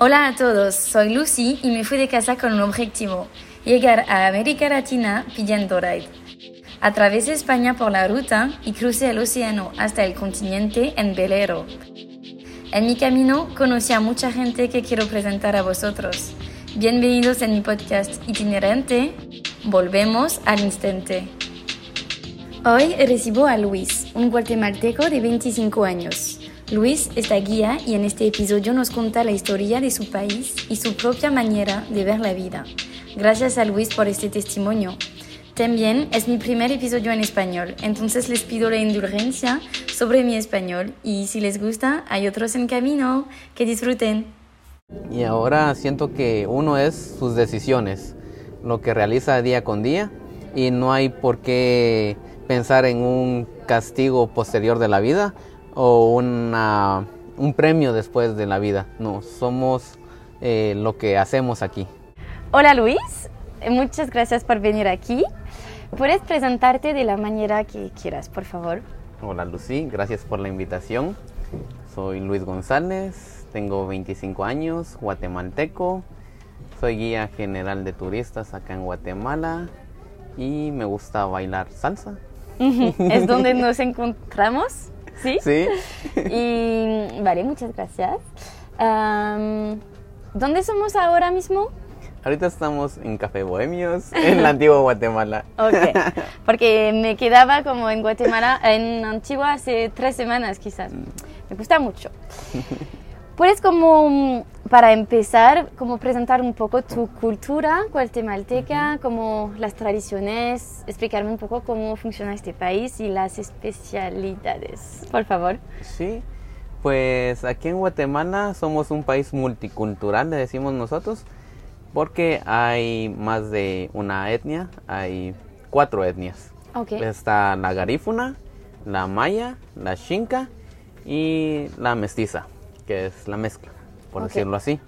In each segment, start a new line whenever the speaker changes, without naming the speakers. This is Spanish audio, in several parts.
Hola a todos, soy Lucy y me fui de casa con un objetivo, llegar a América Latina pidiendo ride. Atravesé España por la ruta y crucé el océano hasta el continente en velero. En mi camino conocí a mucha gente que quiero presentar a vosotros. Bienvenidos en mi podcast itinerante. Volvemos al instante. Hoy recibo a Luis, un guatemalteco de 25 años. Luis está guía y en este episodio nos cuenta la historia de su país y su propia manera de ver la vida. Gracias a Luis por este testimonio. También es mi primer episodio en español, entonces les pido la indulgencia sobre mi español y si les gusta, hay otros en camino. Que disfruten.
Y ahora siento que uno es sus decisiones, lo que realiza día con día y no hay por qué pensar en un castigo posterior de la vida o una, un premio después de la vida. No, somos eh, lo que hacemos aquí.
Hola Luis, muchas gracias por venir aquí. ¿Puedes presentarte de la manera que quieras, por favor?
Hola Lucy, gracias por la invitación. Soy Luis González, tengo 25 años, guatemalteco. Soy guía general de turistas acá en Guatemala y me gusta bailar salsa.
¿Es donde nos encontramos? ¿Sí?
Sí.
Y vale, muchas gracias. ¿Dónde somos ahora mismo?
Ahorita estamos en Café Bohemios, en la antigua Guatemala.
Ok, porque me quedaba como en Guatemala, en Antigua hace tres semanas quizás. Me gusta mucho. ¿Puedes como, para empezar, como presentar un poco tu cultura guatemalteca, como las tradiciones, explicarme un poco cómo funciona este país y las especialidades, por favor?
Sí, pues aquí en Guatemala somos un país multicultural, le decimos nosotros, porque hay más de una etnia, hay cuatro etnias.
Okay.
Está la garífuna, la maya, la xinca y la mestiza que es la mezcla, por decirlo así.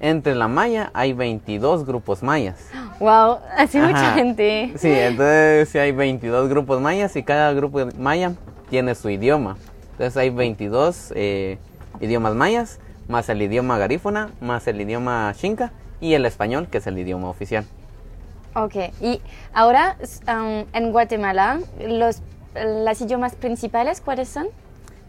Entre la maya hay 22 grupos mayas.
Wow, así mucha gente.
Sí, entonces sí hay 22 grupos mayas y cada grupo maya tiene su idioma. Entonces hay 22 eh, idiomas mayas, más el idioma garífona, más el idioma xinca y el español, que es el idioma oficial.
Ok, y ahora um, en Guatemala, los, ¿los idiomas principales cuáles son?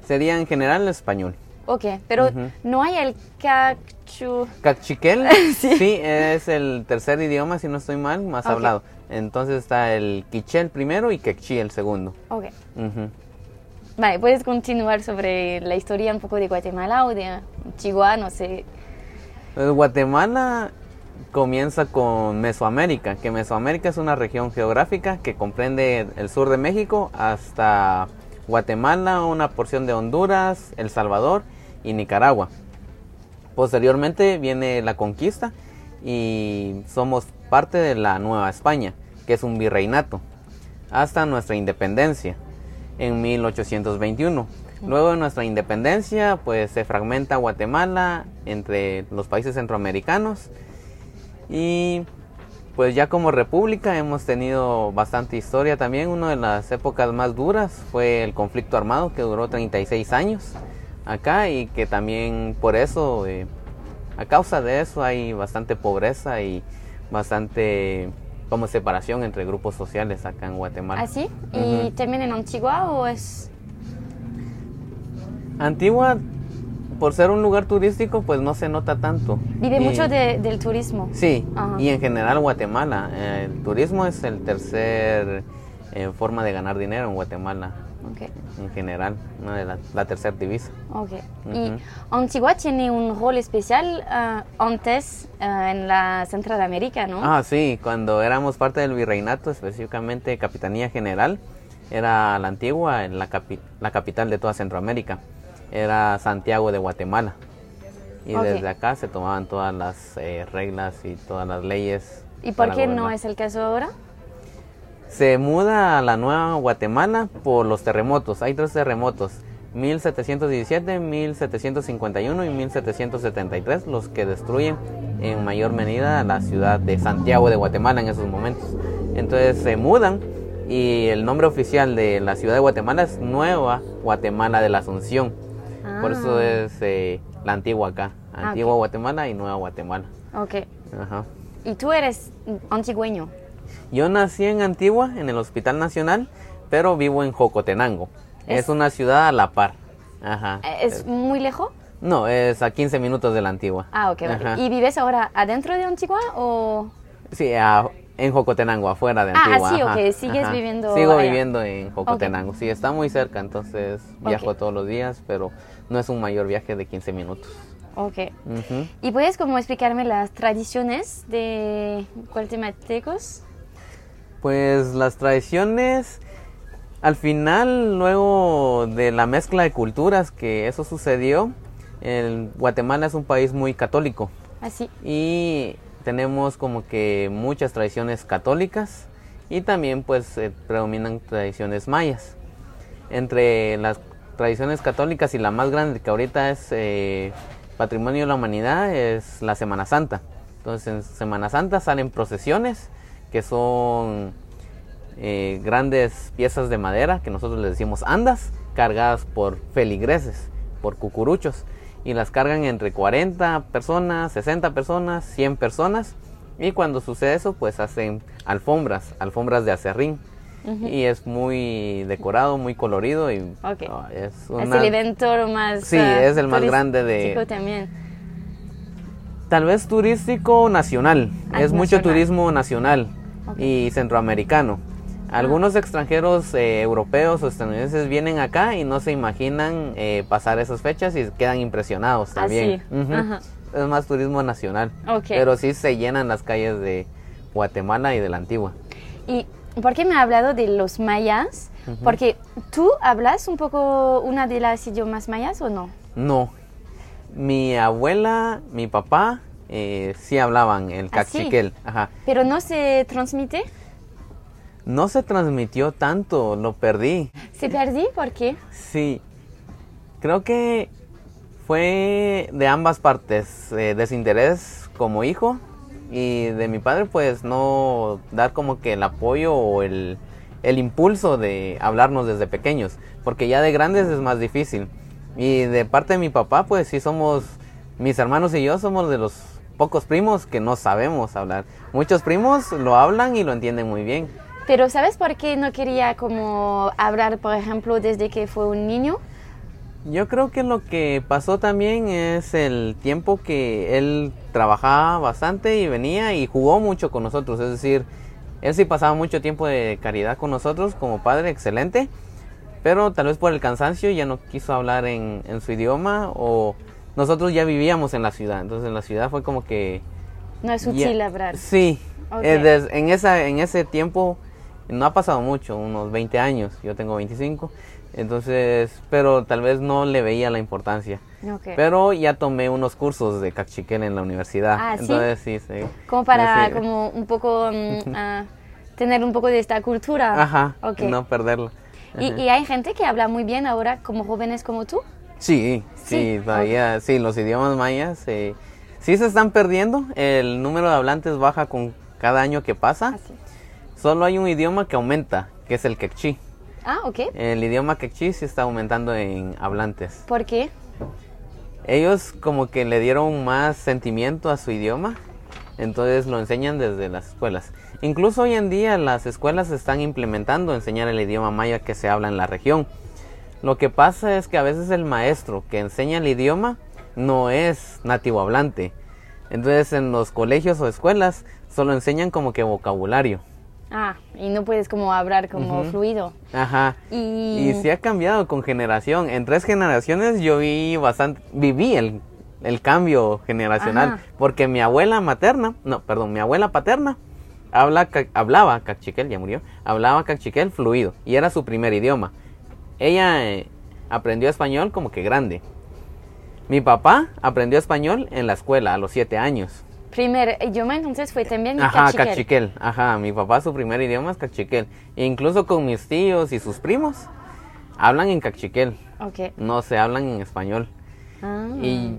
Sería en general el español.
Ok, pero no hay el cachu...
Cachiquel, ¿Sí? es el tercer idioma, si no estoy mal, más hablado. Entonces está el quichel primero y quechí el segundo.
Ok. Vale, puedes continuar sobre la historia un poco de Guatemala o de Chihuahua, no sé.
Pues Guatemala comienza con Mesoamérica, que Mesoamérica es una región geográfica que comprende el sur de México hasta Guatemala, una porción de Honduras, El Salvador y Nicaragua. Posteriormente viene la conquista y somos parte de la Nueva España, que es un virreinato, hasta nuestra independencia en 1821. Luego de nuestra independencia, pues se fragmenta Guatemala entre los países centroamericanos y pues ya como república hemos tenido bastante historia también. Una de las épocas más duras fue el conflicto armado que duró 36 años acá y que también por eso, eh, a causa de eso hay bastante pobreza y bastante como separación entre grupos sociales acá en Guatemala.
¿Ah, sí? ¿Y también en Antigua o es...?
Antigua, por ser un lugar turístico, pues no se nota tanto.
Vive mucho del turismo.
Sí, y en general Guatemala. El turismo es el tercer eh, forma de ganar dinero en Guatemala. En general, una de la, tercera divisa.
Okay. Y Antigua tiene un rol especial uh, antes uh, en la Central América, ¿no?
Ah, sí, cuando éramos parte del virreinato, específicamente Capitanía General, era la antigua, la, la capital de toda Centroamérica. Era Santiago de Guatemala. Y desde acá se tomaban todas las eh, reglas y todas las leyes.
¿Y por qué no es el caso ahora?
Se muda a la Nueva Guatemala por los terremotos. Hay tres terremotos. 1717, 1751 y 1773, los que destruyen en mayor medida la ciudad de Santiago de Guatemala en esos momentos. Entonces se mudan y el nombre oficial de la ciudad de Guatemala es Nueva Guatemala de la Asunción. Por eso ah. es eh, la antigua acá.
Ah,
Antigua. Guatemala y Nueva Guatemala.
Ok.
Ajá.
Y tú eres antigüeño.
Yo nací en Antigua, en el Hospital Nacional, pero vivo en Jocotenango. Es,
Es-
una ciudad a la par. Ajá.
Eh, ¿Es muy lejos?
No, es a 15 minutos de la Antigua.
Ah, ok, vale. ¿Y vives ahora adentro de Antigua o...?
Sí, a- en Jocotenango, afuera de
Ah,
Antigua.
sí,
ajá,
ok, sigues
ajá.
viviendo
Sigo
allá.
viviendo en Jocotenango. Sí, está muy cerca, entonces viajo todos los días, pero no es un mayor viaje de 15 minutos.
Ok. ¿Y puedes como explicarme las tradiciones de guatemaltecos?
Pues las tradiciones, al final, luego de la mezcla de culturas que eso sucedió, el Guatemala es un país muy católico
Así.
y tenemos como que muchas tradiciones católicas y también pues eh, predominan tradiciones mayas. Entre las tradiciones católicas y la más grande que ahorita es eh, patrimonio de la humanidad es la Semana Santa. Entonces en Semana Santa salen procesiones que son eh, grandes piezas de madera que nosotros les decimos andas cargadas por feligreses, por cucuruchos y las cargan entre 40 personas, 60 personas, 100 personas y cuando sucede eso pues hacen alfombras, alfombras de acerrín y es muy decorado, muy colorido y ah, es
el evento más...
Sí,
ah,
es el más grande de-
también.
Tal vez turístico nacional.
Ah,
es mucho
nacional.
turismo nacional
Ok.
y centroamericano. Algunos extranjeros eh, europeos o estadounidenses vienen acá y no se imaginan eh, pasar esas fechas y quedan impresionados
Ah,
también.
sí.
Ujú.
Ajá.
Es más turismo nacional.
Ok.
Pero sí se llenan las calles de Guatemala y de la Antigua.
¿Y por qué me ha hablado de los mayas? Porque tú hablas un poco una de las idiomas mayas o no?
No. Mi abuela, mi papá, eh, sí hablaban el
¿Ah, sí?
cachiquel. Ajá.
Pero no se transmite.
No se transmitió tanto, lo perdí.
¿Se perdí? ¿Por qué?
Sí, creo que fue de ambas partes, eh, desinterés como hijo y de mi padre pues no dar como que el apoyo o el, el impulso de hablarnos desde pequeños, porque ya de grandes es más difícil. Y de parte de mi papá pues sí somos, mis hermanos y yo somos de los pocos primos que no sabemos hablar. Muchos primos lo hablan y lo entienden muy bien.
Pero ¿sabes por qué no quería como hablar, por ejemplo, desde que fue un niño?
Yo creo que lo que pasó también es el tiempo que él trabajaba bastante y venía y jugó mucho con nosotros. Es decir, él sí pasaba mucho tiempo de caridad con nosotros como padre, excelente. Pero tal vez por el cansancio ya no quiso hablar en, en su idioma o nosotros ya vivíamos en la ciudad. Entonces en la ciudad fue como que...
No es
ya-
útil hablar.
Sí.
Ok.
Eh, des- en, esa, en ese tiempo no ha pasado mucho, unos 20 años. Yo tengo 25. Entonces, pero tal vez no le veía la importancia.
Ok.
Pero ya tomé unos cursos de cachiquel en la universidad.
Ah, ¿sí?
Entonces sí, sí.
como para
Sí.
como un poco mm, ah, tener un poco de esta cultura.
Ajá,
Ok.
no perderla.
¿Y, y hay gente que habla muy bien ahora como jóvenes como tú.
Sí,
Sí,
sí, todavía, sí, los idiomas mayas eh, sí se están perdiendo. El número de hablantes baja con cada año que pasa.
Así.
Solo hay un idioma que aumenta, que es el quechí.
Ah, ok.
El idioma quechí sí está aumentando en hablantes.
¿Por qué?
Ellos como que le dieron más sentimiento a su idioma, entonces lo enseñan desde las escuelas. Incluso hoy en día las escuelas están implementando enseñar el idioma maya que se habla en la región. Lo que pasa es que a veces el maestro que enseña el idioma no es nativo hablante. Entonces en los colegios o escuelas solo enseñan como que vocabulario.
Ah, y no puedes como hablar como fluido.
Ajá.
Y,
Y sí ha cambiado con generación. En tres generaciones yo vi bastante, viví el, el cambio generacional.
Ajá.
Porque mi abuela materna, no, perdón, mi abuela paterna habla, ca- hablaba cachiquel, ya murió, hablaba cachiquel fluido y era su primer idioma. Ella eh, aprendió español como que grande. Mi papá aprendió español en la escuela a los siete años.
primer idioma entonces fue también
Ajá,
cachiquel.
cachiquel. Ajá, mi papá su primer idioma es cachiquel. E incluso con mis tíos y sus primos hablan en cachiquel.
Ok.
No se hablan en español.
Ah,
Y,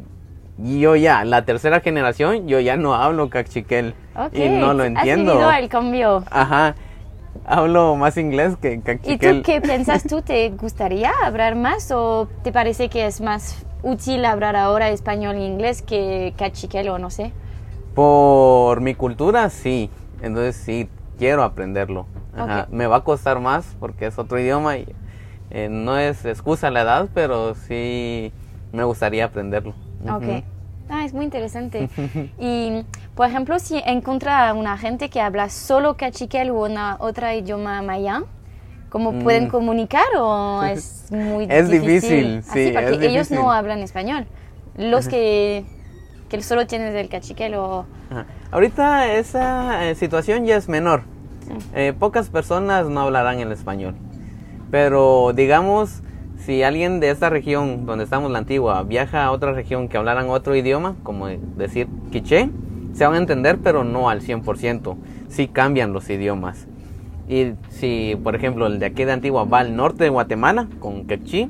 y yo ya, la tercera generación, yo ya no hablo cachiquel.
ok.
Y no lo
Has
entiendo.
vivido el cambio.
Ajá. Hablo más inglés que
¿Y
cachiquel.
tú qué piensas tú? ¿Te gustaría hablar más o te parece que es más útil hablar ahora español e inglés que cachiquel o no sé.
Por mi cultura, sí. Entonces sí, quiero aprenderlo. Ajá. Me va a costar más porque es otro idioma y eh, no es excusa la edad, pero sí me gustaría aprenderlo.
Ok. Ah, es muy interesante. y, por ejemplo, si encuentra una gente que habla solo cachiquel o una otra idioma maya, ¿cómo pueden
Mm.
comunicar o es muy
Es
difícil?
difícil,
Ah,
sí,
porque
es
ellos no
difícil.
hablan español. Los que, que solo tienen el cachiquel o...
Ajá. Ahorita esa eh, situación ya es menor.
Mm.
Eh, pocas personas no hablarán el español. Pero digamos, si alguien de esta región donde estamos la antigua viaja a otra región que hablaran otro idioma, como decir quiché, se van a entender, pero no al 100%. Sí cambian los idiomas. Y si, por ejemplo, el de aquí de Antigua va al norte de Guatemala con quechí,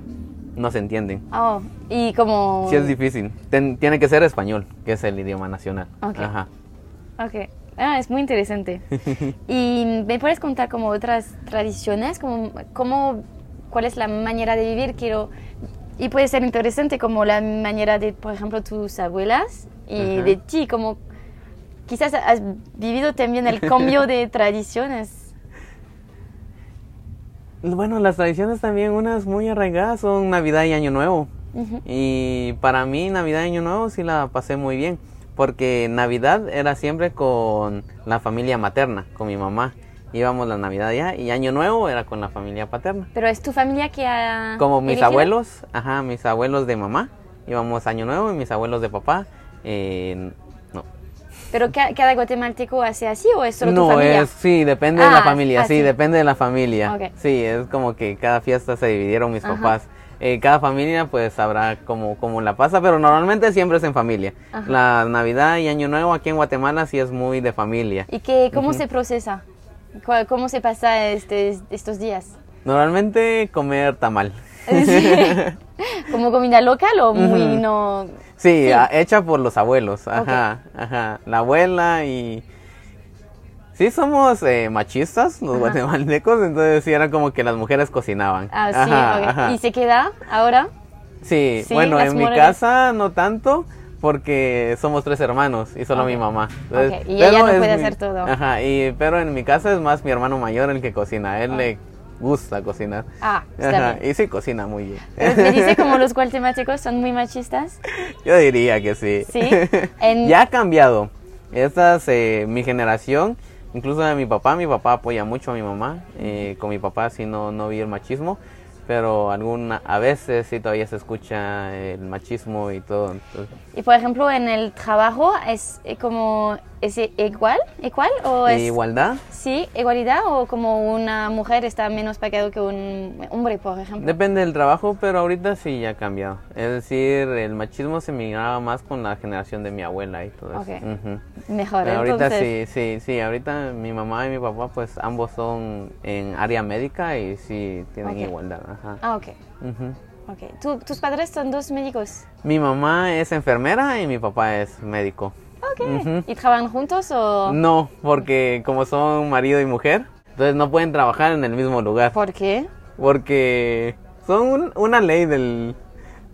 no se entienden.
Oh, y como...
Sí es difícil. Ten- tiene que ser español, que es el idioma nacional.
Ok.
Ajá.
Ok. Ah, es muy interesante. ¿Y me puedes contar como otras tradiciones? Como, como, ¿Cuál es la manera de vivir? Quiero... Y puede ser interesante como la manera de, por ejemplo, tus abuelas y de ti, como quizás has vivido también el cambio de tradiciones.
Bueno, las tradiciones también, unas muy arraigadas, son Navidad y Año Nuevo. Y para mí, Navidad y Año Nuevo sí la pasé muy bien. Porque Navidad era siempre con la familia materna, con mi mamá. Íbamos la Navidad allá y Año Nuevo era con la familia paterna.
Pero es tu familia que ha...
Como mis
elegido?
abuelos, ajá, mis abuelos de mamá, íbamos Año Nuevo y mis abuelos de papá, eh, no.
¿Pero ca- cada guatemalteco hace así o es solo tu
no,
familia?
es, sí, depende de
Ah,
la familia,
ah,
sí, depende de la familia.
Ok.
Sí, es como que cada fiesta se dividieron mis
Ajá.
papás. Eh, cada familia pues sabrá cómo, cómo la pasa, pero normalmente siempre es en familia.
Ajá.
La Navidad y Año Nuevo aquí en Guatemala sí es muy de familia.
¿Y que, cómo se procesa? ¿Cuál- ¿Cómo se pasa este, estos días?
Normalmente comer tamal.
¿Como comida local o muy
Ujú.
no...?
Sí,
Sí.
hecha por los abuelos, ajá, ajá, la abuela y... Sí somos eh, machistas, los
Ajá.
guatemaltecos, entonces sí era como que las mujeres cocinaban.
Ah, sí,
Ajá,
ok.
ajá.
¿Y se queda ahora?
Sí,
Sí,
bueno, en mi casa no tanto, porque somos tres hermanos y solo mi mamá.
Ok, y ella no puede
mi-
hacer todo.
Ajá, y, pero en mi casa es más mi hermano mayor el que cocina, él le gusta cocinar.
Ah, está bien.
y sí cocina muy bien.
Pero me dice como los guatemaltecos son muy machistas.
Yo diría que sí.
Sí, en-
ya ha cambiado. Esta es eh, mi generación, incluso de mi papá. Mi papá apoya mucho a mi mamá. eh, con mi papá sí no, no vi el machismo, pero alguna, a veces sí todavía se escucha el machismo y todo.
Y por ejemplo, en el trabajo, ¿es eh, como es igual? ¿Igual? ¿O es,
¿Igualdad?
Sí, igualdad o como una mujer está menos pagado que un hombre, por ejemplo.
Depende del trabajo, pero ahorita sí ya ha cambiado. Es decir, el machismo se migraba más con la generación de mi abuela y todo eso.
Ok.
Ujú.
Mejor,
Pero ahorita
entonces.
sí, sí, sí, ahorita mi mamá y mi papá pues ambos son en área médica y sí tienen igualdad. Ajá.
Ah, ok. Ok. ¿Tú- ¿Tus padres son dos médicos?
Mi mamá es enfermera y mi papá es médico.
Ok. ¿Y trabajan juntos o...?
No, porque como son marido y mujer, entonces no pueden trabajar en el mismo lugar.
¿Por qué?
Porque son un- una ley del,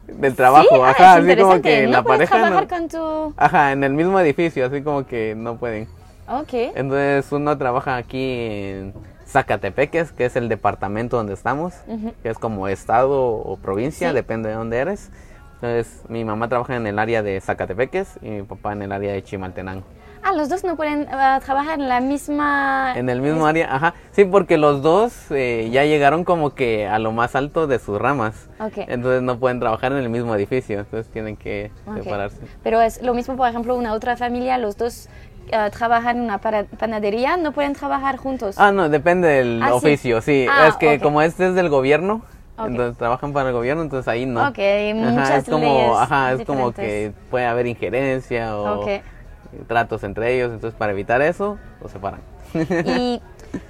del trabajo.
sí, ah,
Ajá, así como que
no
la pareja
trabajar
no-
con tu...
Ajá, en el mismo edificio, así como que no pueden.
Ok.
Entonces uno trabaja aquí en Zacatepeques, que es el departamento donde estamos, que es como estado o provincia,
Sí.
depende de dónde eres. Entonces mi mamá trabaja en el área de Zacatepeques y mi papá en el área de Chimaltenango.
Ah, los dos no pueden ah, trabajar en la misma...
En el mismo área, ajá. Sí, porque los dos eh, ya llegaron como que a lo más alto de sus ramas.
Ok.
Entonces no pueden trabajar en el mismo edificio, entonces tienen que separarse.
Pero es lo mismo, por ejemplo, una otra familia, los dos ah, trabajan en una panadería, no pueden trabajar juntos.
Ah, no, depende del
Ah,
oficio, sí.
Ah,
es que como este es del gobierno,
Ok.
entonces trabajan para el gobierno, entonces ahí no.
Ok, hay
Ajá,
muchas
es como,
leyes
ajá, es como
diferentes.
que puede haber injerencia o
Ok.
tratos entre ellos, entonces para evitar eso, los separan.
Y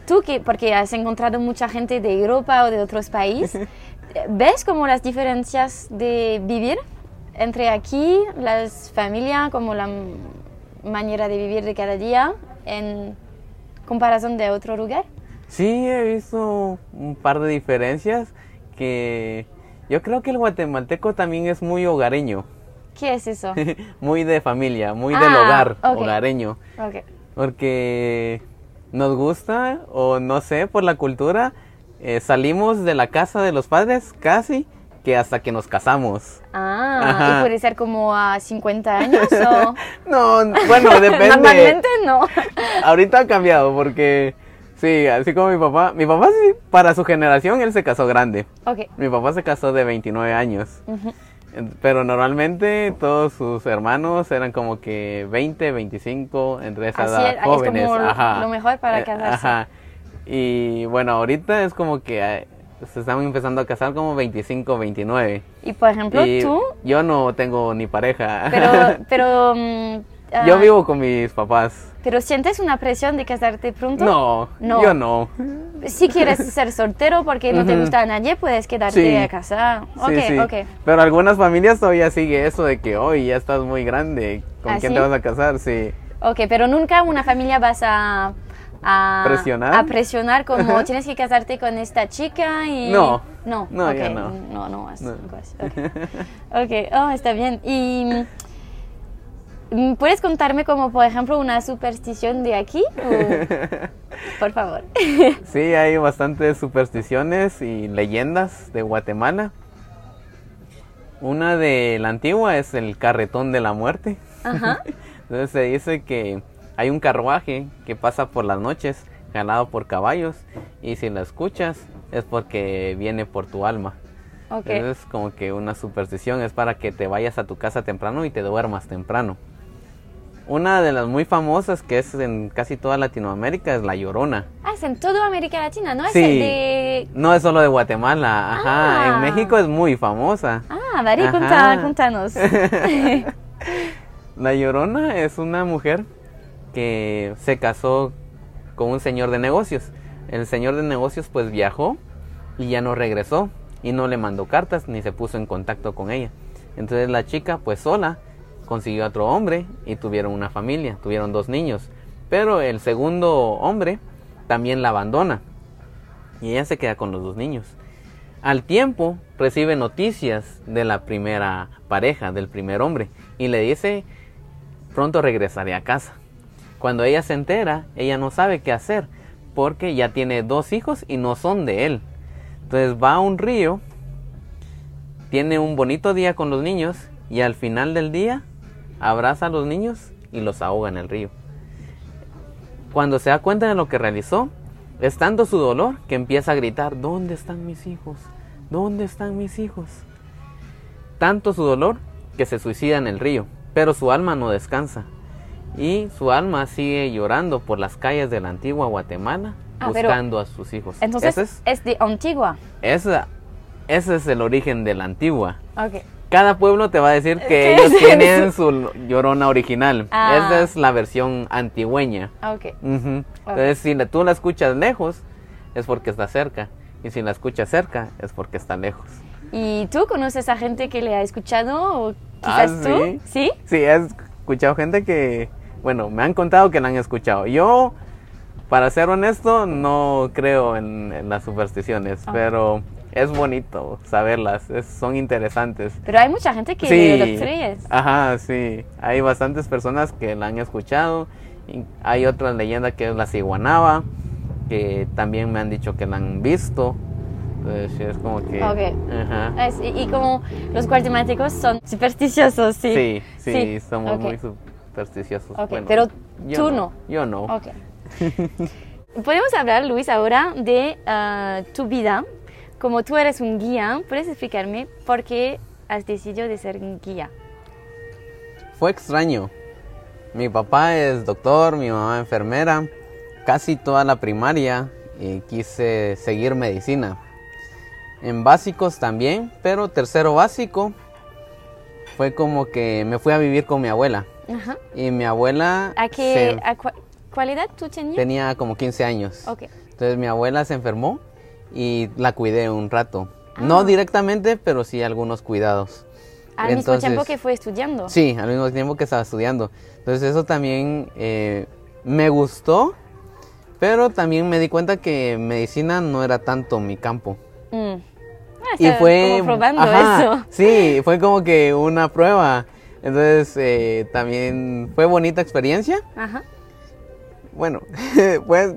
tú, que, porque has encontrado mucha gente de Europa o de otros países, ¿ves como las diferencias de vivir entre aquí, las familias, como la manera de vivir de cada día en comparación de otro lugar?
Sí, he visto un par de diferencias que Yo creo que el guatemalteco también es muy hogareño,
¿Qué es eso?
muy de familia, muy del
Ah,
hogar, hogareño.
Ok.
Porque nos gusta, o no sé, por la cultura, eh, salimos de la casa de los padres casi que hasta que nos casamos.
Ah,
Ajá.
¿y puede ser como a 50 años o...?
No, bueno, depende.
Normalmente no.
Ahorita ha cambiado porque, sí, así como mi papá, mi papá sí, para su generación él se casó grande.
Ok.
Mi papá se casó de 29 años. En- Pero normalmente todos sus hermanos eran como que 20, 25, entre esa
Así
edad,
es, es
jóvenes.
como
ajá.
lo mejor para
Eh,
casarse.
Ajá. Y bueno, ahorita es como que eh, se están empezando a casar como 25, 29.
Y por ejemplo,
y
tú,
yo no tengo ni pareja.
pero, pero, ah,
yo vivo con mis papás.
pero sientes una presión de casarte pronto.
No,
No.
yo no.
Si quieres ser soltero porque no te
Ujú.
gusta a nadie, puedes quedarte
Sí.
a casa.
Sí, sí.
ok.
Pero algunas familias todavía sigue eso de que hoy ya estás muy grande. ¿Con
¿Ah,
quién te vas a casar? Sí.
Ok, pero nunca una familia vas a... a
¿Presionar?
A presionar como tienes que casarte con esta chica y...
No.
No,
No,
ok,
ya no.
No, no vas.
No.
algo así, Ok, Ok, oh, está bien. Y... mm, ¿Puedes contarme como, por ejemplo, una superstición de aquí? O- Por favor.
Sí, hay bastantes supersticiones y leyendas de Guatemala. Una de la antigua es el carretón de la muerte.
Ajá.
Entonces se dice que hay un carruaje que pasa por las noches jalado por caballos y si la escuchas es porque viene por tu alma.
Ok.
Entonces como que una superstición es para que te vayas a tu casa temprano y te duermas temprano. Una de las muy famosas que es en casi toda Latinoamérica es la Llorona.
Ah, es en toda América Latina, ¿no? Es
Sí.
de...
No es solo de Guatemala, ajá.
Ah.
En México es muy famosa.
Ah, conta- contanos.
La Llorona es una mujer que se casó con un señor de negocios. El señor de negocios pues viajó y ya no regresó y no le mandó cartas ni se puso en contacto con ella. Entonces la chica pues sola consiguió a otro hombre y tuvieron una familia, tuvieron dos niños. Pero el segundo hombre también la abandona y ella se queda con los dos niños. Al tiempo recibe noticias de la primera pareja, del primer hombre, y le dice, pronto regresaré a casa. Cuando ella se entera, ella no sabe qué hacer, porque ya tiene dos hijos y no son de él. Entonces va a un río, tiene un bonito día con los niños, y al final del día abraza a los niños y los ahoga en el río. Cuando se da cuenta de lo que realizó, es tanto su dolor que empieza a gritar, ¿dónde están mis hijos? ¿Dónde están mis hijos? Tanto su dolor que se suicida en el río, pero su alma no descansa. Y su alma sigue llorando por las calles de la antigua Guatemala,
Ah,
buscando a sus hijos.
Entonces,
ese, es,
es de Antigua.
esa- ese es el origen de la antigua.
Ok.
Cada pueblo te va a decir que
¿Qué
ellos
es
tienen
eso?
su llorona original.
Ah.
Esa es la versión antigüeña.
Ok.
Ujú. Entonces, si tú la escuchas lejos, es porque está cerca. Y si la escuchas cerca, es porque está lejos.
¿Y tú conoces a gente que le ha escuchado? ¿O
Ah,
quizás tú?
¿sí?
¿Sí?
Sí, he escuchado gente que, bueno, me han contado que la han escuchado. Yo, para ser honesto, no creo en, en las supersticiones,
Ah.
pero es bonito saberlas, es- son interesantes.
Pero hay mucha gente que
Sí.
lo.
Ajá, sí. Hay bastantes personas que la han escuchado. y hay otra leyenda que es la ciguanaba, que también me han dicho que la han visto. Entonces, sí, es como que...
Ok.
Ajá.
Es- y, y como los guatemaltecos son supersticiosos, sí.
Sí, sí, somos
ok.
muy supersticiosos.
Ok,
Bueno,
pero tú no.
Yo no.
Ok. Podemos hablar, Luis, ahora de ah, tu vida. Como tú eres un guía, ¿puedes explicarme por qué has decidido de ser un guía?
Fue extraño. Mi papá es doctor, mi mamá enfermera. Casi toda la primaria y quise seguir medicina. En básicos también, pero tercero básico fue como que me fui a vivir con mi abuela.
Ajá.
Y mi abuela
¿A qué,
se-
a cua- cuál edad tú tenías?
tenía como 15 años.
Ok.
Entonces mi abuela se enfermó y la cuidé un rato. No
Ah.
directamente, pero sí algunos cuidados.
Al mismo tiempo que fue estudiando.
Sí, al mismo tiempo que estaba estudiando. Entonces eso también eh, me gustó, pero también me di cuenta que medicina no era tanto mi campo.
Mm. Ah,
y fue
como probando
ajá,
eso.
Sí, fue como que una prueba. Entonces eh, también fue bonita experiencia.
Ajá.
Bueno, pues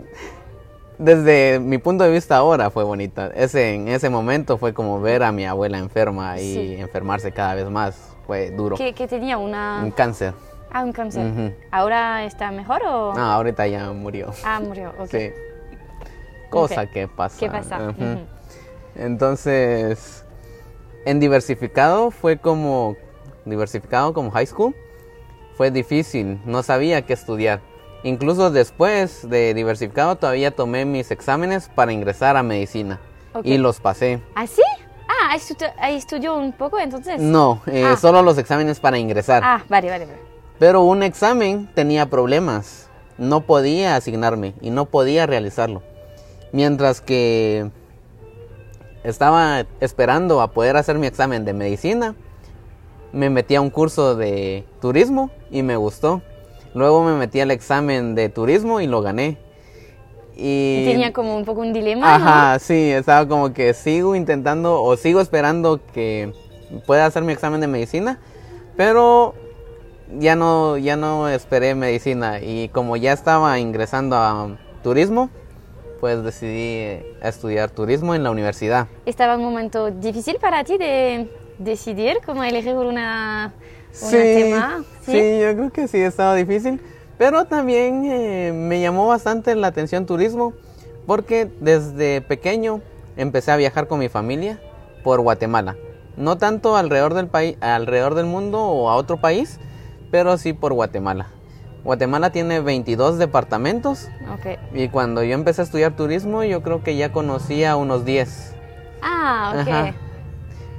desde mi punto de vista ahora fue bonita. Ese, en ese momento fue como ver a mi abuela enferma y
Sí.
enfermarse cada vez más. Fue duro.
¿Qué, qué tenía? Una...
Un cáncer.
Ah, un cáncer. ¿Ahora está mejor o...?
No, ahorita ya murió.
Ah, murió, ok.
Sí. Cosa que pasa.
¿Qué pasa?
Entonces, en diversificado fue como diversificado como high school. Fue difícil, no sabía qué estudiar. Incluso después de diversificado todavía tomé mis exámenes para ingresar a medicina y los pasé.
¿Ah, sí? Ah, estudió un poco entonces.
No, eh,
Ah.
solo los exámenes para ingresar.
Ah, vale, vale, vale.
Pero un examen tenía problemas. No podía asignarme y no podía realizarlo. Mientras que estaba esperando a poder hacer mi examen de medicina, me metí a un curso de turismo y me gustó. Luego me metí al examen de turismo y lo gané. Y,
tenía como un poco un dilema,
Ajá, sí, estaba como que sigo intentando o sigo esperando que pueda hacer mi examen de medicina, pero ya no, ya no esperé medicina y como ya estaba ingresando a turismo, pues decidí eh, estudiar turismo en la universidad.
¿Estaba un momento difícil para ti de decidir cómo elegir una, un tema?
sí, yo creo que sí, estaba difícil, pero también eh, me llamó bastante la atención turismo porque desde pequeño empecé a viajar con mi familia por Guatemala. No tanto alrededor del país, alrededor del mundo o a otro país, pero sí por Guatemala. Guatemala tiene 22 departamentos
Ok.
y cuando yo empecé a estudiar turismo yo creo que ya conocía unos 10.
Ah, ok.
Ajá.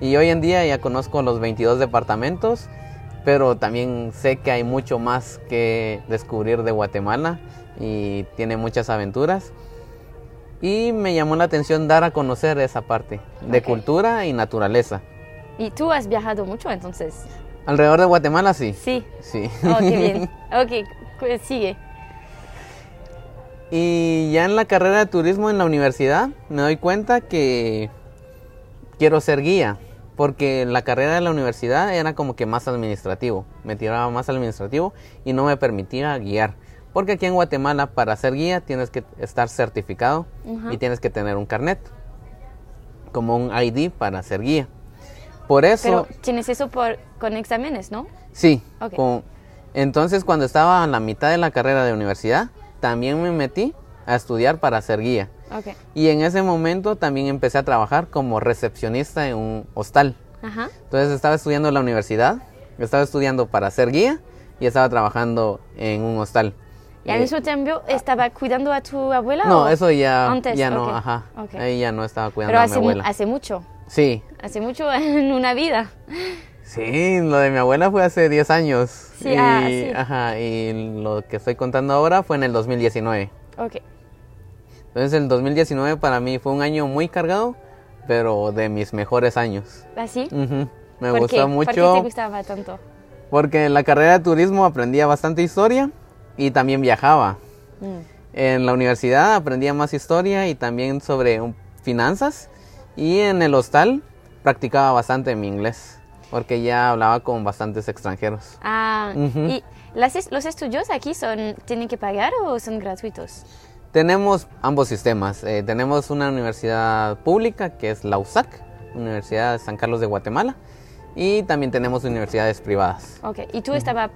Y hoy en día ya conozco los 22 departamentos, pero también sé que hay mucho más que descubrir de Guatemala y tiene muchas aventuras. Y me llamó la atención dar a conocer esa parte de cultura y naturaleza.
¿Y tú has viajado mucho entonces?
Alrededor de Guatemala sí.
Sí.
Sí.
Oh, qué bien. Ok, sigue.
Y ya en la carrera de turismo en la universidad me doy cuenta que quiero ser guía, porque la carrera de la universidad era como que más administrativo, me tiraba más administrativo y no me permitía guiar. Porque aquí en Guatemala para ser guía tienes que estar certificado y tienes que tener un carnet, como un ID para ser guía. Por eso...
Pero tienes eso por, con exámenes, ¿no?
Sí.
Ok.
con- entonces cuando estaba a la mitad de la carrera de universidad, también me metí a estudiar para ser guía.
Ok.
Y en ese momento también empecé a trabajar como recepcionista en un hostal.
Ajá.
Entonces estaba estudiando en la universidad, estaba estudiando para ser guía y estaba trabajando en un hostal.
¿Y al
Eh,
mismo tiempo estaba cuidando a tu abuela?
no,
o-
eso ya,
Antes,
ya no, ajá.
ok.
Ahí ya no estaba cuidando
Pero
a mi abuela.
hace mucho.
Sí,
Hace mucho en una vida.
sí, lo de mi abuela fue hace 10 años.
Sí,
y,
ah, sí.
Ajá, y lo que estoy contando ahora fue en el 2019.
Ok.
Entonces el 2019 para mí fue un año muy cargado, pero de mis mejores años.
¿Así?
Ujú. Me
¿Por
gustó
qué?
mucho
¿Por qué te gustaba tanto?
porque en la carrera de turismo aprendía bastante historia y también viajaba.
Mm.
En la universidad aprendía más historia y también sobre finanzas y en el hostal practicaba bastante mi inglés porque ya hablaba con bastantes extranjeros.
Ah,
Ujú.
¿y las los estudios aquí son tienen que pagar o son gratuitos?
Tenemos ambos sistemas. Eh, tenemos una universidad pública que es la USAC, Universidad de San Carlos de Guatemala, y también tenemos universidades privadas.
Ok. ¿Y tú estabas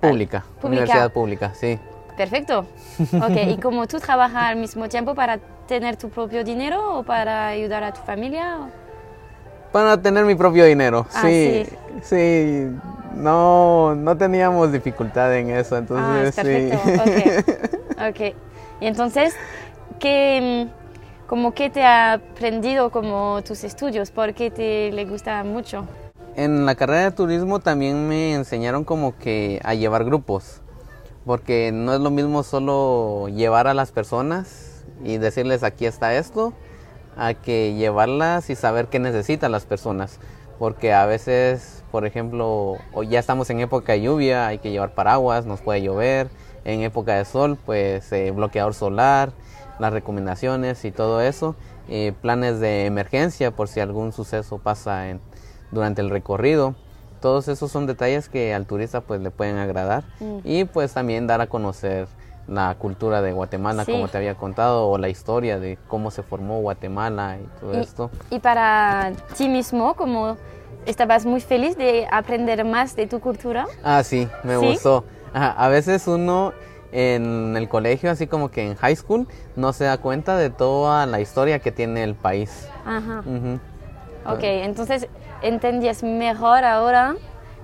Pública, universidad pública, sí.
Perfecto. Ok, ¿y como tú trabajas al mismo tiempo para tener tu propio dinero o para ayudar a tu familia?
Para tener mi propio dinero,
Ah,
sí, sí. No, no teníamos dificultad en eso,
Ah,
entonces
es
sí.
perfecto. Ok. Y entonces, ¿qué, mm, como que te ha aprendido como tus estudios? ¿Por qué te le gusta mucho?
En la carrera de turismo también me enseñaron como que a llevar grupos, porque no es lo mismo solo llevar a las personas y decirles aquí está esto, a que llevarlas y saber qué necesitan las personas, porque a veces, por ejemplo, ya estamos en época de lluvia, hay que llevar paraguas, nos puede llover, en época de sol, pues eh, bloqueador solar, las recomendaciones y todo eso, eh, planes de emergencia por si algún suceso pasa en, durante el recorrido. Todos esos son detalles que al turista pues le pueden agradar
Mm.
y pues también dar a conocer la cultura de Guatemala,
Sí.
como te había contado, o la historia de cómo se formó Guatemala y todo
Y-
esto.
Y para ti mismo, como estabas muy feliz de aprender más de tu cultura.
Ah, sí, me
¿Sí?
gustó. Ajá, a veces uno en el colegio, así como que en high school, no se da cuenta de toda la historia que tiene el país.
Ajá.
Ujú.
Ok, entonces entendías mejor ahora,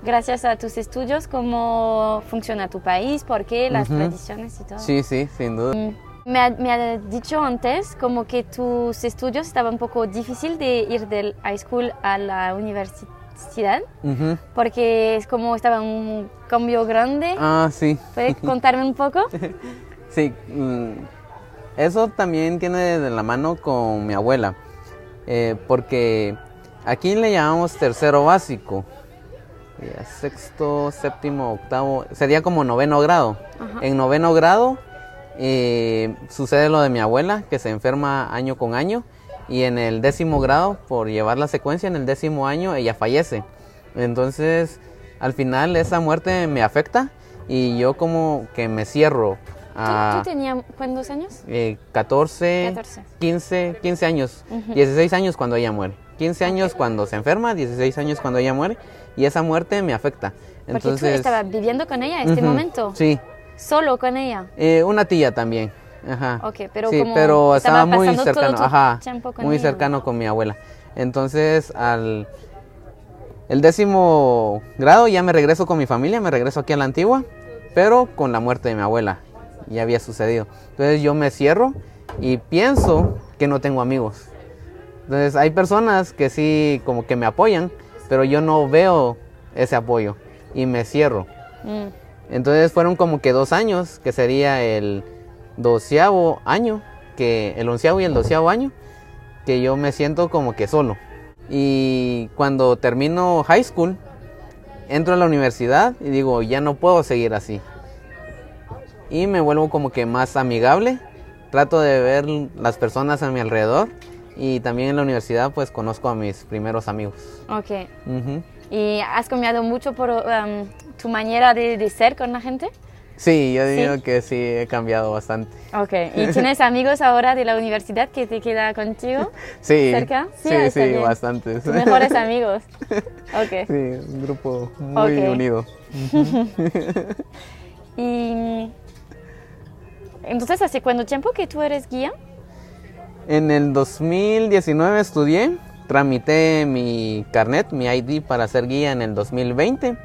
gracias a tus estudios, cómo funciona tu país, por qué, las
Ujú.
tradiciones y todo.
Sí, sí, sin duda.
Mm, Me ha, me ha dicho antes como que tus estudios estaban un poco difícil de ir del high school a la universidad,
Ujú.
porque es como estaba un cambio grande.
Ah, sí.
¿Puedes contarme un poco?
Sí, mm, eso también tiene de la mano con mi abuela, eh, porque aquí le llamamos tercero básico, sexto, séptimo, octavo, sería como noveno grado. En noveno grado eh, sucede lo de mi abuela, que se enferma año con año, y en el décimo grado, por llevar la secuencia, en el décimo año ella fallece. Entonces, al final esa muerte me afecta y yo como que me cierro
¿Tú,
a
tú tenías cuántos años?
eh, 14,
14.
15, 15 años,
Ujú.
16 años cuando ella muere. 15 años cuando se enferma, 16 años cuando ella muere y esa muerte me afecta.
Porque tú estabas viviendo con ella en este
Ujú,
momento.
Sí,
Solo con ella.
Eh, una tía también. Ajá.
Ok, pero
sí,
como
pero
estaba
estaba muy cercano, ajá,
con
muy
ella.
cercano con mi abuela. Entonces, al el décimo grado ya me regreso con mi familia, me regreso aquí a la antigua, pero con la muerte de mi abuela. Ya había sucedido. Entonces yo me cierro y pienso que no tengo amigos. Entonces hay personas que sí como que me apoyan, pero yo no veo ese apoyo y me cierro.
Mm,
Entonces fueron como que dos años, que sería el doceavo año, que el onceavo y el doceavo año, que yo me siento como que solo. Y cuando termino high school, entro a la universidad y digo, ya no puedo seguir así. Y me vuelvo como que más amigable, trato de ver las personas a mi alrededor y también en la universidad pues conozco a mis primeros amigos.
ok. ¿Y has cambiado mucho por um, tu manera de, de ser con la gente?
Sí, yo
¿Sí?
digo que sí, he cambiado bastante.
Ok. ¿Y tienes amigos ahora de la universidad que te queda contigo?
Sí,
¿Cerca? Sí,
sí, sí, bastantes.
Tus mejores amigos. Ok.
Sí, un grupo muy unido.
Y entonces, ¿hace cuánto tiempo que tú eres guía?
En el 2019 estudié, tramité mi carnet, mi ID para ser guía en el 2020,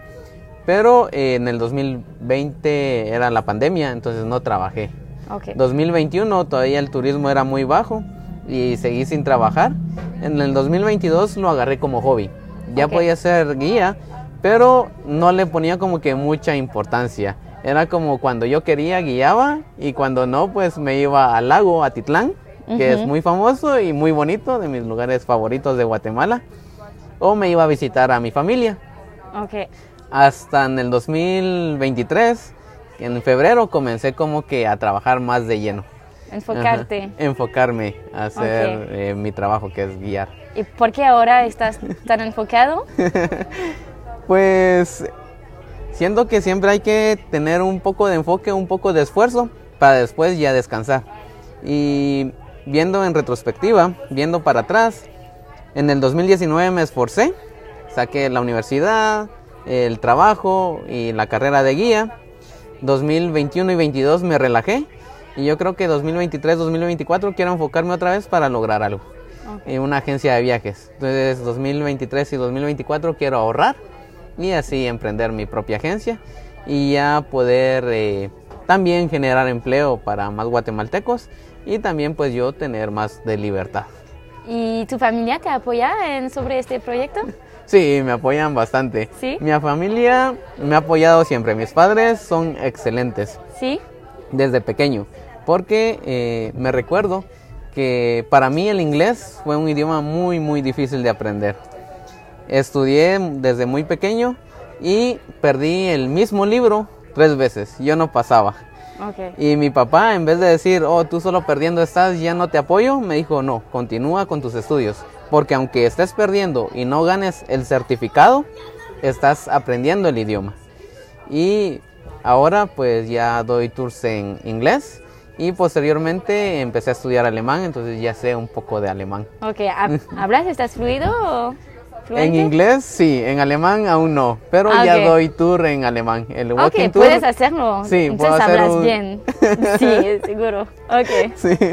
pero eh, en el 2020 era la pandemia, entonces no trabajé.
Ok.
2021 todavía el turismo era muy bajo y seguí sin trabajar. En el 2022 lo agarré como hobby. Ya
Ok.
podía ser guía, pero no le ponía como que mucha importancia. Era como cuando yo quería guiaba y cuando no pues me iba al lago Atitlán, que es
Ujú.
muy famoso y muy bonito, de mis lugares favoritos de Guatemala, o me iba a visitar a mi familia.
Ok.
Hasta en el 2023, en febrero comencé como que a trabajar más de lleno.
Enfocarte.
Ajá, Enfocarme a hacer eh, mi trabajo que es guiar.
¿Y por qué ahora estás tan enfocado?
Pues siento que siempre hay que tener un poco de enfoque, un poco de esfuerzo para después ya descansar. Y viendo en retrospectiva, viendo para atrás, en el 2019 me esforcé, saqué la universidad, el trabajo y la carrera de guía. 2021 y 22 me relajé y yo creo que 2023, 2024 quiero enfocarme otra vez para lograr algo. En una agencia de viajes. Entonces 2023 y 2024 quiero ahorrar y así emprender mi propia agencia y ya poder eh, también generar empleo para más guatemaltecos y también pues yo tener más de libertad.
¿Y tu familia te apoya en, sobre este proyecto?
Sí, me apoyan bastante.
¿Sí?
Mi familia me ha apoyado siempre. Mis padres son excelentes
Sí.
desde pequeño porque eh, me recuerdo que para mí el inglés fue un idioma muy muy difícil de aprender. Estudié desde muy pequeño y perdí el mismo libro tres veces. Yo no pasaba.
Ok.
Y mi papá, en vez de decir, oh, tú solo perdiendo estás, ya no te apoyo, me dijo, no, continúa con tus estudios. Porque aunque estés perdiendo y no ganes el certificado, estás aprendiendo el idioma. Y ahora pues ya doy tours en inglés y posteriormente empecé a estudiar alemán, entonces ya sé un poco de alemán.
Ok, ¿hab- ¿hablas? ¿Estás fluido o
En
fluente?
inglés sí, en alemán aún no, pero
Ah,
ya doy tour en alemán. El
Ok,
tour.
puedes hacerlo.
Sí,
Entonces
puedo hacer
hablas
un-
bien. Sí, seguro. Ok.
Sí.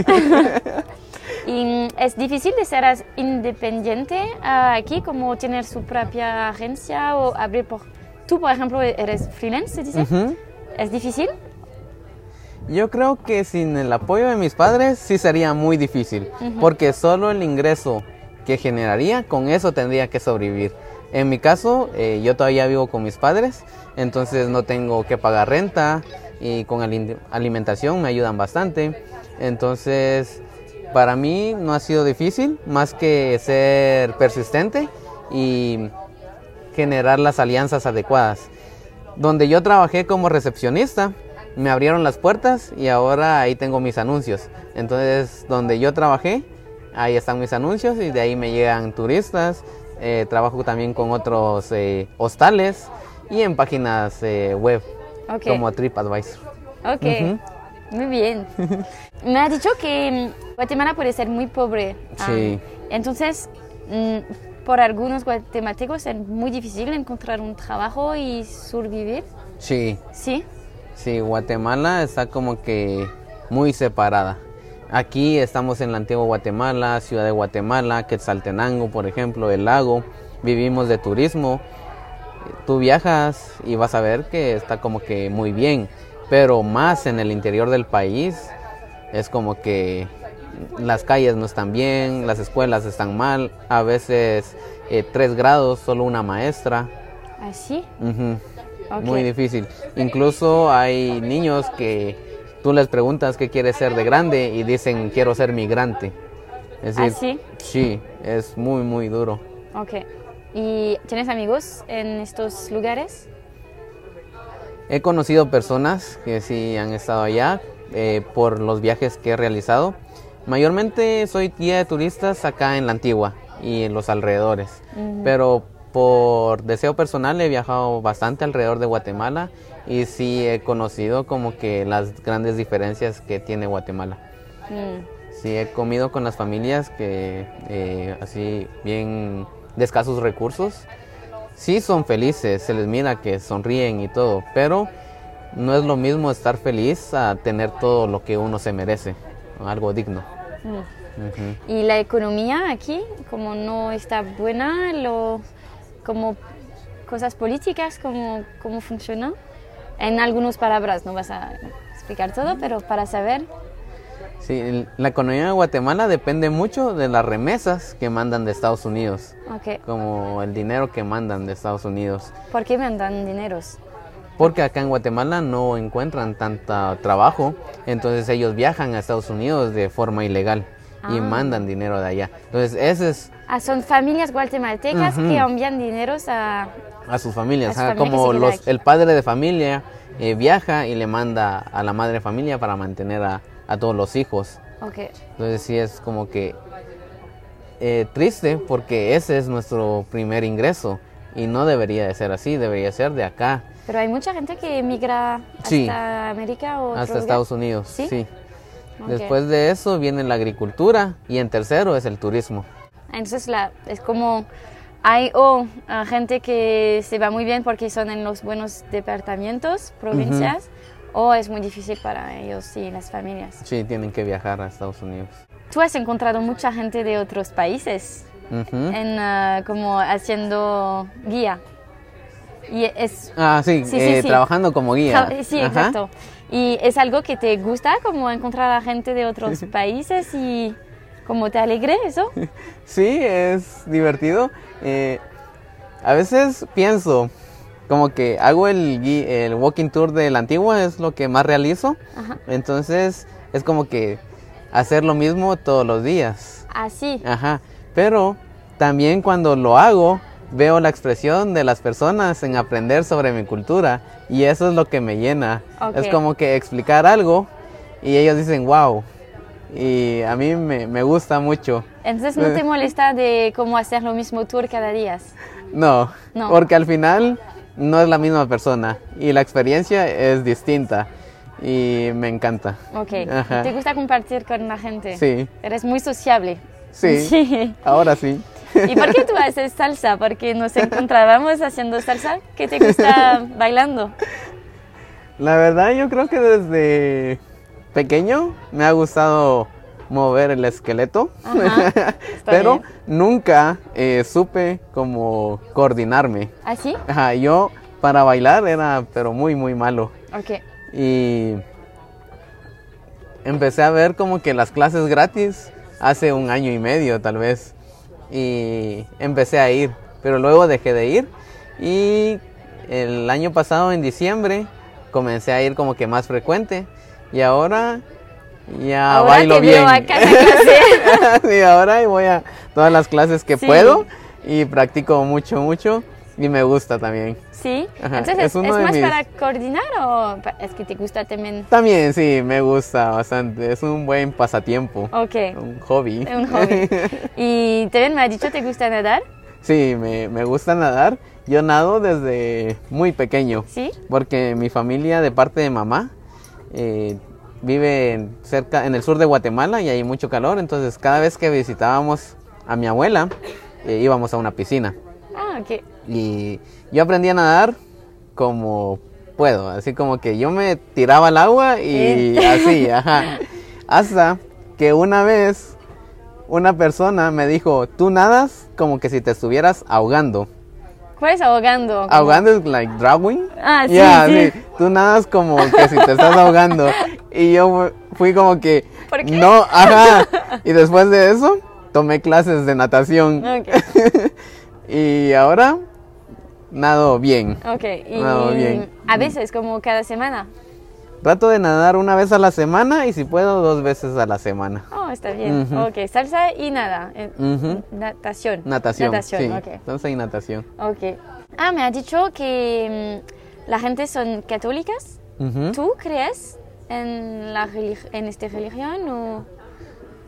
¿Y mm, es difícil de ser independiente ah, aquí, como tener su propia agencia o abrir por... Tú, por ejemplo, eres freelance, ¿se dice?
Ujú.
¿Es difícil?
Yo creo que sin el apoyo de mis padres sí sería muy difícil, porque solo el ingreso que generaría, con eso tendría que sobrevivir. En mi caso, eh, yo todavía vivo con mis padres, entonces no tengo que pagar renta y con ali- alimentación me ayudan bastante. Entonces, para mí no ha sido difícil, más que ser persistente y generar las alianzas adecuadas. Donde yo trabajé como recepcionista, me abrieron las puertas y ahora ahí tengo mis anuncios. Entonces, donde yo trabajé, ahí están mis anuncios y de ahí me llegan turistas. Eh, trabajo también con otros eh, hostales y en páginas eh, web como TripAdvisor.
Ok. Muy bien. Me ha dicho que mm, Guatemala puede ser muy pobre. Ah,
Sí.
entonces, mm, por algunos guatemaltecos es muy difícil encontrar un trabajo y sobrevivir.
Sí,
Sí.
Sí, Guatemala está como que muy separada. Aquí estamos en la antigua Guatemala, ciudad de Guatemala, Quetzaltenango, por ejemplo, el lago. Vivimos de turismo. Tú viajas y vas a ver que está como que muy bien, pero más en el interior del país es como que las calles no están bien, las escuelas están mal, a veces eh, tres grados, solo una maestra.
¿Así? Ok.
Muy difícil. Incluso hay niños que tú les preguntas qué quieres ser de grande y dicen quiero ser migrante. Es
¿Ah,
decir,
sí?
sí, es muy muy duro.
Ok. ¿Y tienes amigos en estos lugares?
He conocido personas que sí han estado allá eh, por los viajes que he realizado. Mayormente soy guía de turistas acá en la antigua y en los alrededores. Pero por deseo personal he viajado bastante alrededor de Guatemala y sí he conocido como que las grandes diferencias que tiene Guatemala.
Mm,
Sí, he comido con las familias que eh, así bien de escasos recursos. Sí son felices, se les mira que sonríen y todo, pero no es lo mismo estar feliz a tener todo lo que uno se merece, algo digno.
mm. ¿Y la economía aquí, como no está buena, lo, como cosas políticas, cómo, cómo funciona? En algunas palabras, no vas a explicar todo, pero para saber.
Sí, el- la economía de Guatemala depende mucho de las remesas que mandan de Estados Unidos,
Ok.
como el dinero que mandan de Estados Unidos.
¿Por qué me dan dineros?
Porque acá en Guatemala no encuentran tanta trabajo, entonces ellos viajan a Estados Unidos de forma ilegal y
Ah.
mandan dinero de allá. Entonces ese es
Ah, son familias guatemaltecas
Ujú.
que envían dineros a...
a sus familias,
A sus familias
como
y
los, el padre de familia eh, viaja y le manda a la madre de familia para mantener a, a todos los hijos.
Ok.
Entonces sí es como que eh, triste porque ese es nuestro primer ingreso y no debería de ser así, debería ser de acá
Pero hay mucha gente que emigra hasta
Sí.
América o
hasta
lugar.
Estados Unidos.
¿Sí?
Después de eso viene la agricultura y en tercero es el turismo.
Entonces la, es como hay o ah, gente que se va muy bien porque son en los buenos departamentos, provincias, o es muy difícil para ellos y las familias.
Sí, tienen que viajar a Estados Unidos.
Tú has encontrado mucha gente de otros países
Ujú.
en ah, como haciendo guía. Y es
Ah, sí,
Sí,
eh,
sí.
trabajando como guía.
Tra- Sí,
Ajá.
exacto. Y es algo que te gusta, como encontrar a gente de otros países y como te alegre eso.
Sí, es divertido. Eh, a veces pienso, como que hago el, el walking tour de la antigua, es lo que más realizo.
Ajá.
Entonces es como que hacer lo mismo todos los días.
Así.
Ajá. Pero también cuando lo hago, veo la expresión de las personas en aprender sobre mi cultura y eso es lo que me llena.
Ok.
Es como que explicar algo y ellos dicen, wow. Y a mí me, me gusta mucho.
Entonces no te molesta de cómo hacer lo mismo tour cada día.
No,
No.
porque al final no es la misma persona y la experiencia es distinta y me encanta.
Ok.
Ajá.
¿Te gusta compartir con la gente?
Sí,
Eres muy sociable.
sí,
Sí.
ahora sí.
¿Y por qué tú haces salsa? Porque nos encontrábamos haciendo salsa. ¿Qué te gusta bailando?
La verdad yo creo que desde pequeño me ha gustado mover el esqueleto,
Ajá,
pero
bien.
nunca eh, supe cómo coordinarme.
¿Así?
Ajá, yo para bailar era pero muy muy malo
Ok.
y empecé a ver como que las clases gratis hace un año y medio tal vez y empecé a ir, pero luego dejé de ir y el año pasado en diciembre comencé a ir como que más frecuente y ahora ya
Ahora
bailo
te
bien.
veo a cada clase.
sí, ahora voy a todas las clases que
Sí.
puedo y practico mucho mucho y me gusta también.
Sí.
Ajá,
Entonces,
es
¿es, más
mis-
para coordinar o es que te gusta también?
También sí, me gusta bastante. Es un buen pasatiempo,
Ok.
un hobby.
Un hobby. Y también me ha dicho, ¿te gusta nadar?
sí, me, me gusta nadar. Yo nado desde muy pequeño,
Sí.
porque mi familia de parte de mamá eh, vive cerca, en el sur de Guatemala y hay mucho calor. Entonces cada vez que visitábamos a mi abuela, eh, íbamos a una piscina.
Ah, ok.
Y yo aprendí a nadar como puedo, así como que yo me tiraba al agua y
Bien.
así, ajá. Hasta que una vez una persona me dijo, tú nadas como que si te estuvieras ahogando.
¿Cuál es ahogando?
Ahogando es like drowning.
Ah, sí, sí.
Tú nadas como que si te estás ahogando. Y yo fu- fui como que,
¿Por qué?
no, ajá. Y después de eso, tomé clases de natación. Y ahora nado bien.
Ok. Y
Nado bien.
a veces, como cada semana.
Trato de nadar una vez a la semana y si puedo dos veces a la semana.
Oh, está bien.
Ujú.
Ok. Salsa y nada. Natación.
Natación.
Natación,
sí.
ok.
Entonces hay natación.
Ok. Ah, me ha dicho que mm, la gente son católicas.
Ujú.
¿Tú crees en, la en esta religión o...?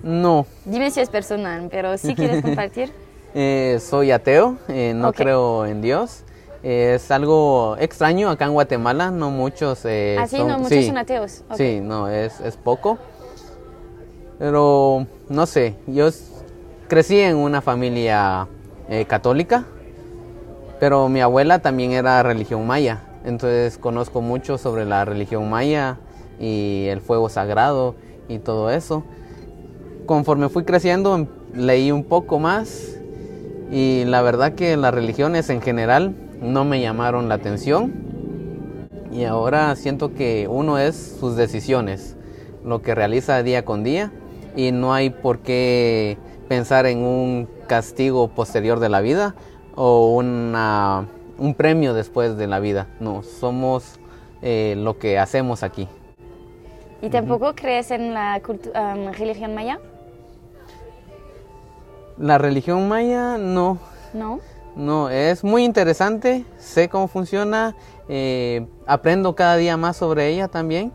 No,
Dime si es personal, pero si quieres compartir.
eh, soy ateo, eh, no creo en Dios. Eh, es algo extraño acá en Guatemala, no muchos. Eh,
Así,
son-
Ah, no, muchos
sí,
son ateos.
Sí, no, es, es poco. Pero no sé, yo crecí en una familia eh, católica, pero mi abuela también era religión maya, entonces conozco mucho sobre la religión maya y el fuego sagrado y todo eso. Conforme fui creciendo em- leí un poco más y la verdad que las religiones en general no me llamaron la atención y ahora siento que uno es sus decisiones, lo que realiza día con día y no hay por qué pensar en un castigo posterior de la vida o una, un premio después de la vida. No, somos eh, lo que hacemos aquí.
¿Y tampoco crees en la um, religión maya?
La religión maya no,
No.
No, es muy interesante, sé cómo funciona, eh, aprendo cada día más sobre ella también,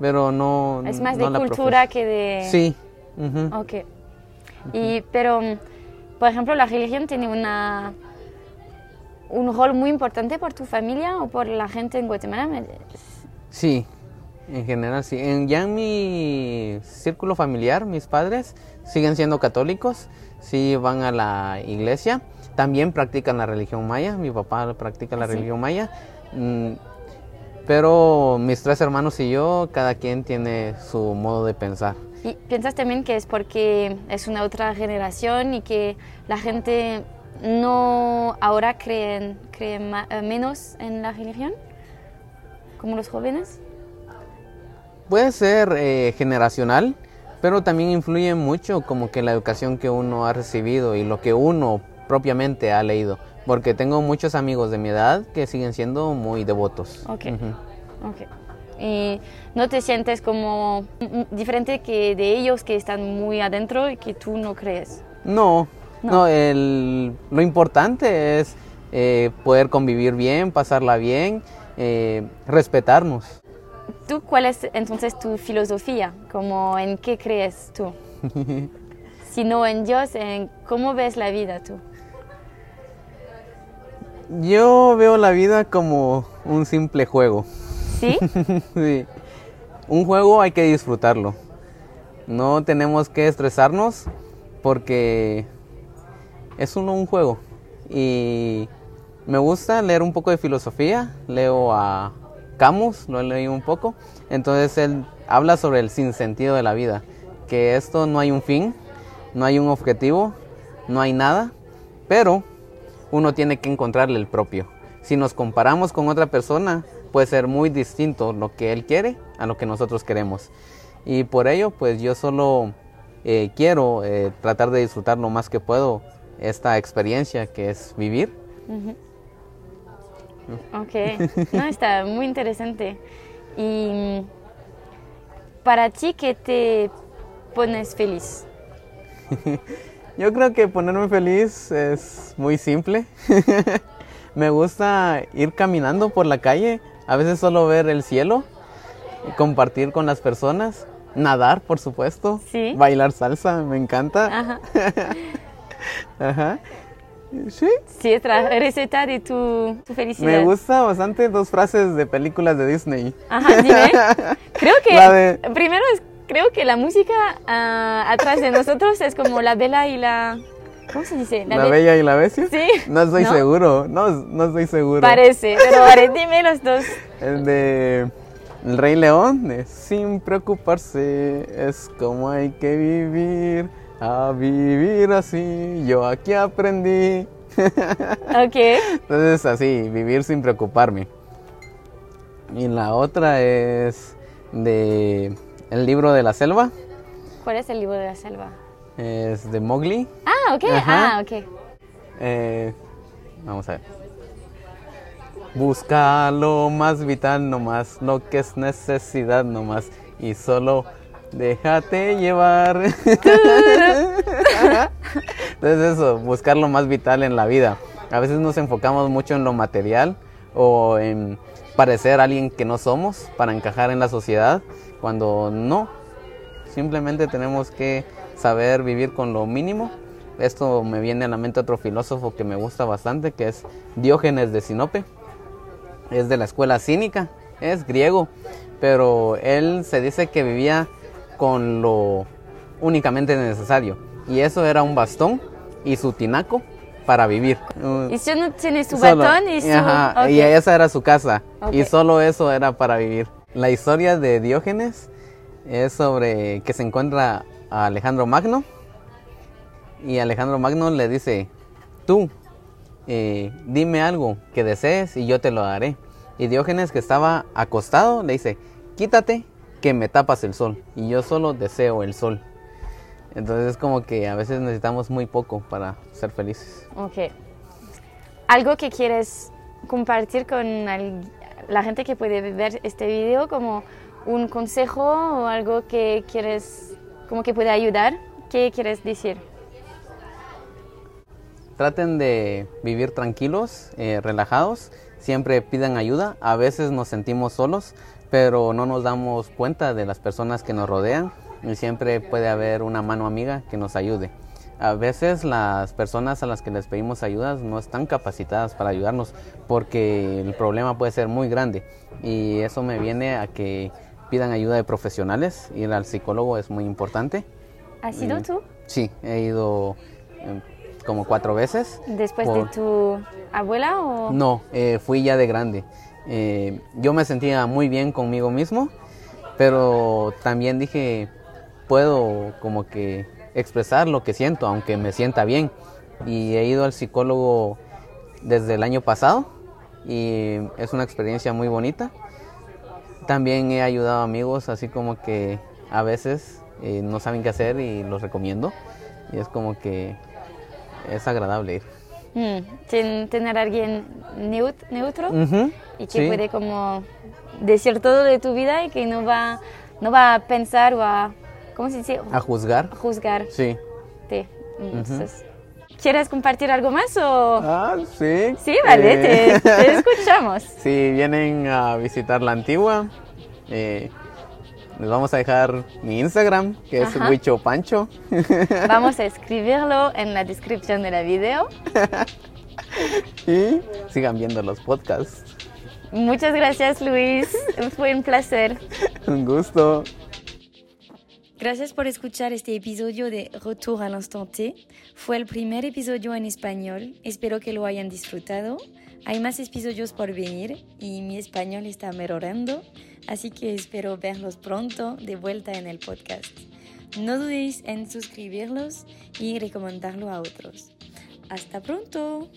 pero no...
Es más
no
de
la
cultura que de...
Sí. ujú.
Ok. Y, pero, por ejemplo, la religión tiene una, un rol muy importante por tu familia o por la gente en Guatemala.
Sí, en general sí. En, ya en mi círculo familiar, mis padres siguen siendo católicos, sí van a la iglesia, también practican la religión maya, mi papá practica la
¿Ah, sí?
religión maya, mm, pero mis tres hermanos y yo, cada quien tiene su modo de pensar.
¿Y piensas también que es porque es una otra generación y que la gente no ahora cree, eh, menos en la religión? Como los jóvenes.
Puede ser eh, generacional, pero también influye mucho como que la educación que uno ha recibido y lo que uno propiamente ha leído. Porque tengo muchos amigos de mi edad que siguen siendo muy devotos.
Ok.
Ujú.
Ok. Y no te sientes como diferente que de ellos que están muy adentro y que tú no crees.
No,
No.
no, el- lo importante es eh, poder convivir bien, pasarla bien, eh, respetarnos.
¿Tú cuál es entonces tu filosofía? ¿Cómo, ¿En qué crees tú? si no en Dios, ¿en ¿cómo ves la vida tú?
Yo veo la vida como un simple juego.
¿Sí?
sí. Un juego hay que disfrutarlo. No tenemos que estresarnos porque es solo un juego. Y me gusta leer un poco de filosofía. Leo a Camus, lo he leído un poco. Entonces él habla sobre el sinsentido de la vida. Que esto no hay un fin, no hay un objetivo, no hay nada. Pero uno tiene que encontrarle el propio. Si nos comparamos con otra persona, puede ser muy distinto lo que él quiere a lo que nosotros queremos. Y por ello, pues yo solo eh, quiero eh, tratar de disfrutar lo más que puedo esta experiencia que es vivir.
Ok, no, está muy interesante. Y para ti, ¿qué te pones feliz?
Yo creo que ponerme feliz es muy simple. Me gusta ir caminando por la calle, a veces solo ver el cielo, compartir con las personas, nadar, por supuesto,
¿Sí?
bailar salsa, me encanta.
Ajá.
Ajá. Sí.
Sí, es la receta de tu, tu felicidad.
Me gusta bastante dos frases de películas de Disney.
Ajá, dime. Creo que
de-
primero es, creo que la música ah, atrás de nosotros es como la vela y la ¿cómo se dice?
La
be-
Bella y la Bestia.
Sí.
No estoy
¿No?
seguro, no, no estoy seguro.
Parece, pero vale, dime los dos.
El de El Rey León, de sin preocuparse, es como hay que vivir, a vivir así, yo aquí aprendí.
Ok.
Entonces así, vivir sin preocuparme. Y la otra es de El libro de la selva,
¿Cuál es el libro de la selva?
es de Mowgli.
Ah, ok.
Ajá.
Ah, ok.
Eh, vamos a ver. Busca lo más vital nomás, lo que es necesidad nomás. Y solo déjate llevar. Entonces eso, buscar lo más vital en la vida. A veces nos enfocamos mucho en lo material o en parecer alguien que no somos para encajar en la sociedad, cuando no. Simplemente tenemos que saber vivir con lo mínimo. Esto me viene a la mente otro filósofo que me gusta bastante, que es Diógenes de Sinope. Es de la escuela cínica, es griego, pero él se dice que vivía con lo únicamente necesario. Y eso era un bastón y su tinaco para vivir.
Y si no tiene su
Solo-
batón y su...
Ajá,
ok.
y esa era su casa. Y
Ok.
solo eso era para vivir. La historia de Diógenes es sobre que se encuentra a Alejandro Magno. Y Alejandro Magno le dice, tú, eh, dime algo que desees y yo te lo daré. Y Diógenes que estaba acostado le dice, quítate que me tapas el sol. Y yo solo deseo el sol. Entonces es como que a veces necesitamos muy poco para ser felices.
Ok. ¿Algo que quieres compartir con la gente que puede ver este video como un consejo o algo que quieres, como que puede ayudar? ¿Qué quieres decir?
Traten de vivir tranquilos, eh, relajados, siempre pidan ayuda. A veces nos sentimos solos, pero no nos damos cuenta de las personas que nos rodean y siempre puede haber una mano amiga que nos ayude. A veces las personas a las que les pedimos ayuda no están capacitadas para ayudarnos porque el problema puede ser muy grande y eso me viene a que pidan ayuda de profesionales. Ir al psicólogo es muy importante.
¿Has sido
Mm.
tú?
Sí, he ido eh, como cuatro veces.
¿Después
Por-
de tu abuela o...?
No, eh, fui ya de grande. Eh, yo me sentía muy bien conmigo mismo, pero también dije, puedo como que expresar lo que siento, aunque me sienta bien. Y he ido al psicólogo desde el año pasado y es una experiencia muy bonita. También he ayudado a amigos, así como que a veces eh, no saben qué hacer y los recomiendo. Y es como que es agradable ir.
Mm, ten- tener a alguien neut- neutro y que
sí.
puede como decir todo de tu vida y que no va, no va a pensar o a, ¿cómo se dice?
A juzgar.
Juzgar.
Sí.
Entonces, ¿Quieres compartir algo más o...?
Ah, sí.
Sí, vale,
Eh,
te, te escuchamos.
Si vienen a visitar la antigua, eh, les vamos a dejar mi Instagram, que es
Ajá.
Huicho Pancho.
Vamos a escribirlo en la descripción de la video.
y sigan viendo los podcasts.
Muchas gracias, Luis. Fue un placer.
Un gusto.
Gracias por escuchar este episodio de Retour à l'instant T. Fue el primer episodio en español. Espero que lo hayan disfrutado. Hay más episodios por venir y mi español está mejorando, así que espero verlos pronto de vuelta en el podcast. No dudéis en suscribirlos y recomendarlo a otros. Hasta pronto.